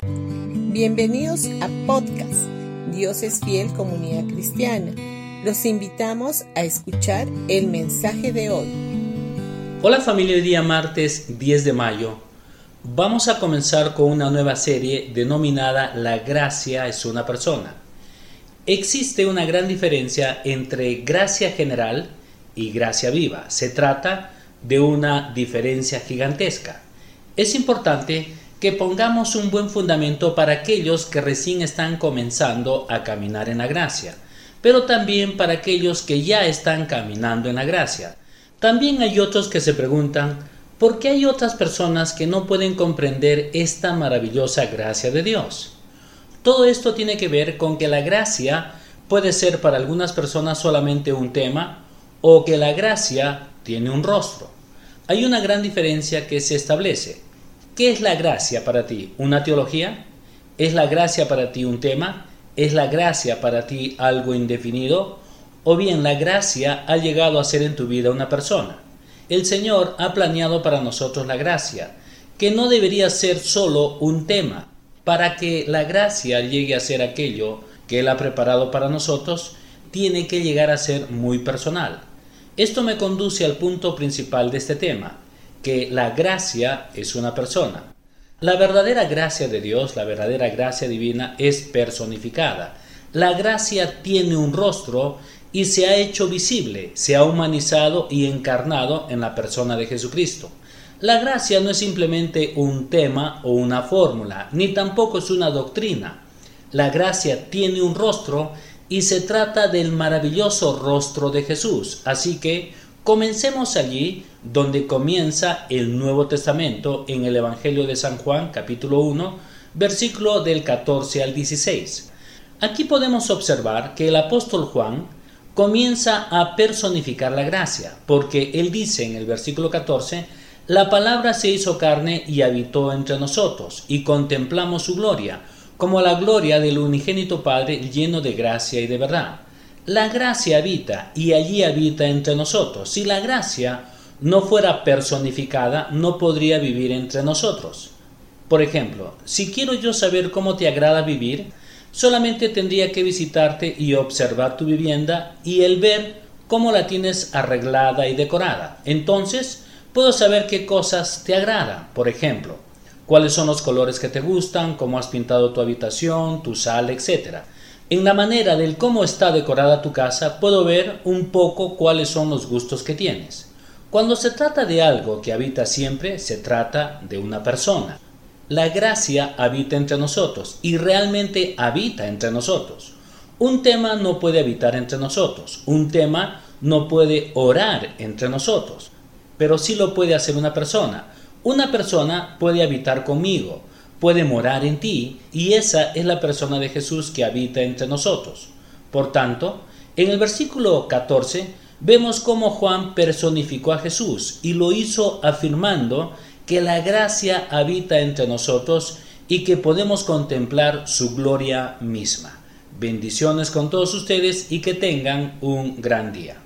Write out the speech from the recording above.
Bienvenidos a podcast Dios es fiel comunidad cristiana. Los invitamos a escuchar el mensaje de hoy. Hola familia, el día martes 10 de mayo vamos a comenzar con una nueva serie denominada La gracia es una persona. Existe una gran diferencia entre gracia general y gracia viva. Se trata de una diferencia gigantesca. Es importante que pongamos un buen fundamento para aquellos que recién están comenzando a caminar en la gracia, pero también para aquellos que ya están caminando en la gracia. También hay otros que se preguntan, ¿por qué hay otras personas que no pueden comprender esta maravillosa gracia de Dios? Todo esto tiene que ver con que la gracia puede ser para algunas personas solamente un tema o que la gracia tiene un rostro. Hay una gran diferencia que se establece. ¿Qué es la gracia para ti? ¿Una teología? ¿Es la gracia para ti un tema? ¿Es la gracia para ti algo indefinido? ¿O bien la gracia ha llegado a ser en tu vida una persona? El Señor ha planeado para nosotros la gracia, que no debería ser solo un tema. Para que la gracia llegue a ser aquello que Él ha preparado para nosotros, tiene que llegar a ser muy personal. Esto me conduce al punto principal de este tema, que la gracia es una persona. La verdadera gracia de Dios, la verdadera gracia divina es personificada. La gracia tiene un rostro y se ha hecho visible, se ha humanizado y encarnado en la persona de Jesucristo. La gracia no es simplemente un tema o una fórmula, ni tampoco es una doctrina. La gracia tiene un rostro y se trata del maravilloso rostro de Jesús. Así que comencemos allí donde comienza el Nuevo Testamento en el Evangelio de San Juan capítulo 1 versículo del 14 al 16. Aquí podemos observar que el apóstol Juan comienza a personificar la gracia, porque él dice en el versículo 14, la palabra se hizo carne y habitó entre nosotros, y contemplamos su gloria, como la gloria del unigénito Padre lleno de gracia y de verdad. La gracia habita y allí habita entre nosotros. Si la gracia no fuera personificada, no podría vivir entre nosotros. Por ejemplo, si quiero yo saber cómo te agrada vivir, solamente tendría que visitarte y observar tu vivienda y el ver cómo la tienes arreglada y decorada. Entonces, puedo saber qué cosas te agradan. Por ejemplo, cuáles son los colores que te gustan, cómo has pintado tu habitación, tu sala, etc. En la manera del cómo está decorada tu casa puedo ver un poco cuáles son los gustos que tienes. Cuando se trata de algo que habita siempre, se trata de una persona. La gracia habita entre nosotros y realmente habita entre nosotros. Un tema no puede habitar entre nosotros, un tema no puede orar entre nosotros, pero sí lo puede hacer una persona. Una persona puede habitar conmigo, puede morar en ti, y esa es la persona de Jesús que habita entre nosotros. Por tanto, en el versículo 14 vemos cómo Juan personificó a Jesús y lo hizo afirmando que la gracia habita entre nosotros y que podemos contemplar su gloria misma. Bendiciones con todos ustedes y que tengan un gran día.